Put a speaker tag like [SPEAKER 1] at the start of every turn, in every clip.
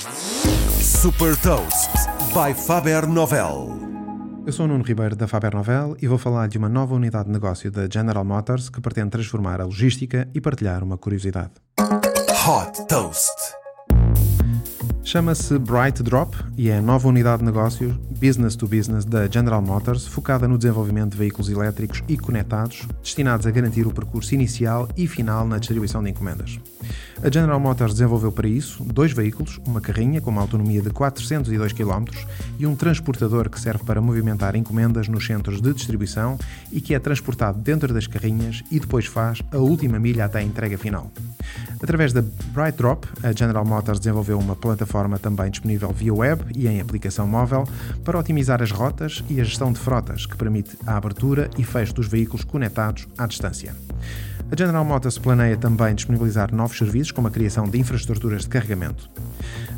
[SPEAKER 1] Super Toast by Faber Novel.
[SPEAKER 2] Eu sou o Nuno Ribeiro da Faber Novel e vou falar de uma nova unidade de negócio da General Motors que pretende transformar a logística e partilhar uma curiosidade.
[SPEAKER 1] Hot Toast.
[SPEAKER 2] Chama-se Bright Drop e é a nova unidade de negócios business to business da General Motors, focada no desenvolvimento de veículos elétricos e conectados, destinados a garantir o percurso inicial e final na distribuição de encomendas. A General Motors desenvolveu para isso dois veículos, uma carrinha com uma autonomia de 402 km e um transportador que serve para movimentar encomendas nos centros de distribuição e que é transportado dentro das carrinhas e depois faz a última milha até a entrega final. Através da Bright Drop, a General Motors desenvolveu uma plataforma também disponível via web e em aplicação móvel para otimizar as rotas e a gestão de frotas, que permite a abertura e fecho dos veículos conectados à distância. A General Motors planeia também disponibilizar novos serviços, como a criação de infraestruturas de carregamento.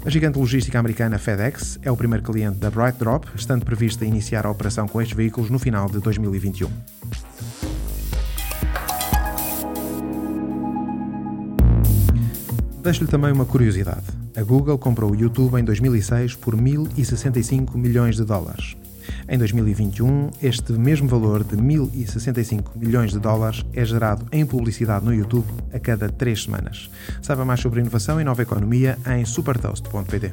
[SPEAKER 2] A gigante logística americana FedEx é o primeiro cliente da Bright Drop, estando prevista iniciar a operação com estes veículos no final de 2021. Deixo-lhe também uma curiosidade. A Google comprou o YouTube em 2006 por 1.065 milhões de dólares. Em 2021, este mesmo valor de 1.065 milhões de dólares é gerado em publicidade no YouTube a cada três semanas. Saiba mais sobre inovação e nova economia em supertoast.pt.